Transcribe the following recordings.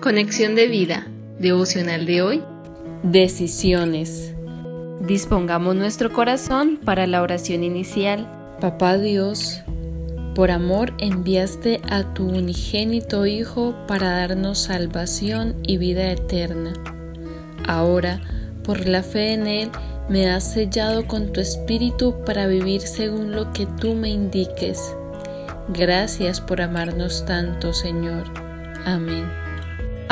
Conexión de vida, devocional de hoy. Decisiones. Dispongamos nuestro corazón para la oración inicial. Papá Dios, por amor enviaste a tu unigénito Hijo para darnos salvación y vida eterna. Ahora, por la fe en Él, me has sellado con tu espíritu para vivir según lo que tú me indiques. Gracias por amarnos tanto, Señor. Amén.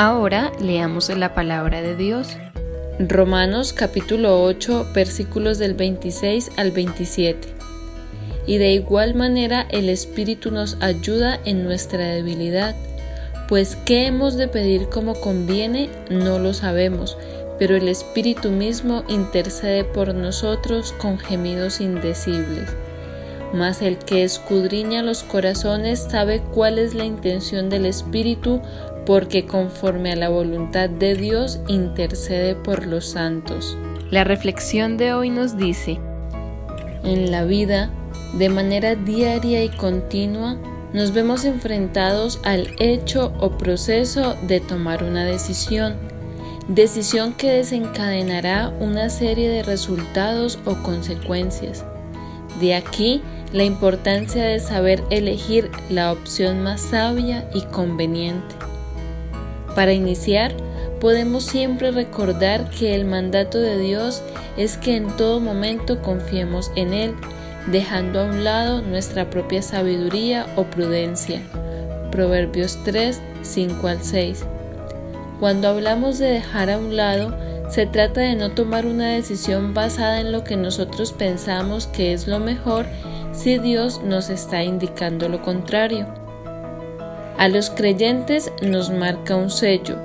Ahora leamos la palabra de Dios. Romanos capítulo 8 versículos del 26 al 27. Y de igual manera el Espíritu nos ayuda en nuestra debilidad, pues qué hemos de pedir como conviene no lo sabemos pero el Espíritu mismo intercede por nosotros con gemidos indecibles. Mas el que escudriña los corazones sabe cuál es la intención del Espíritu, porque conforme a la voluntad de Dios intercede por los santos. La reflexión de hoy nos dice, en la vida, de manera diaria y continua, nos vemos enfrentados al hecho o proceso de tomar una decisión decisión que desencadenará una serie de resultados o consecuencias. De aquí la importancia de saber elegir la opción más sabia y conveniente. Para iniciar, podemos siempre recordar que el mandato de Dios es que en todo momento confiemos en Él, dejando a un lado nuestra propia sabiduría o prudencia. Proverbios 3, 5 al 6. Cuando hablamos de dejar a un lado, se trata de no tomar una decisión basada en lo que nosotros pensamos que es lo mejor si Dios nos está indicando lo contrario. A los creyentes nos marca un sello,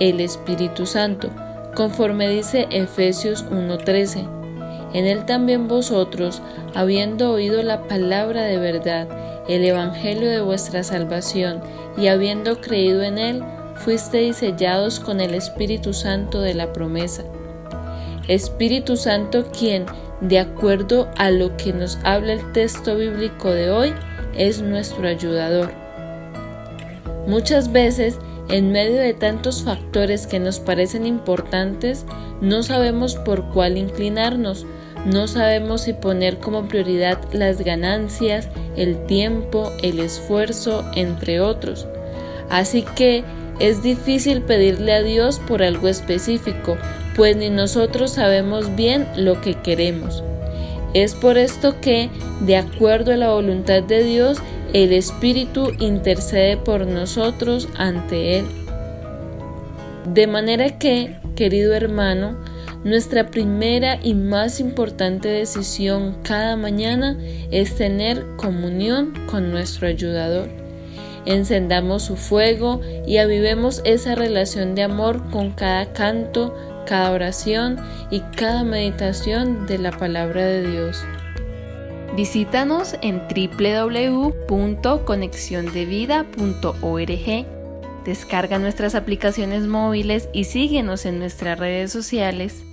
el Espíritu Santo, conforme dice Efesios 1:13. En él también vosotros, habiendo oído la palabra de verdad, el Evangelio de vuestra salvación, y habiendo creído en él, fuisteis sellados con el Espíritu Santo de la promesa. Espíritu Santo quien, de acuerdo a lo que nos habla el texto bíblico de hoy, es nuestro ayudador. Muchas veces, en medio de tantos factores que nos parecen importantes, no sabemos por cuál inclinarnos, no sabemos si poner como prioridad las ganancias, el tiempo, el esfuerzo, entre otros. Así que es difícil pedirle a Dios por algo específico, pues ni nosotros sabemos bien lo que queremos. Es por esto que, de acuerdo a la voluntad de Dios, el Espíritu intercede por nosotros ante Él. De manera que, querido hermano, nuestra primera y más importante decisión cada mañana es tener comunión con nuestro ayudador encendamos su fuego y avivemos esa relación de amor con cada canto, cada oración y cada meditación de la palabra de Dios. Visítanos en www.conexiondevida.org. Descarga nuestras aplicaciones móviles y síguenos en nuestras redes sociales